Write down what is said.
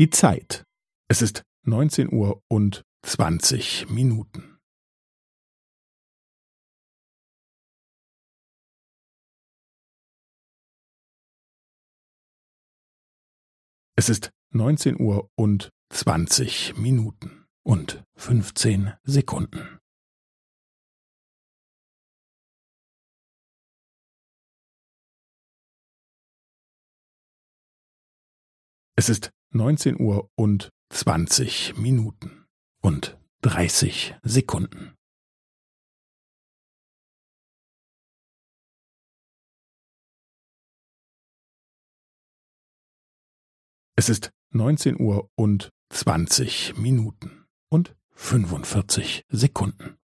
Die Zeit. Es ist neunzehn Uhr und zwanzig Minuten. Es ist neunzehn Uhr und zwanzig Minuten und fünfzehn Sekunden. Es ist neunzehn Uhr und zwanzig Minuten und dreißig Sekunden. Es ist neunzehn Uhr und zwanzig Minuten und fünfundvierzig Sekunden.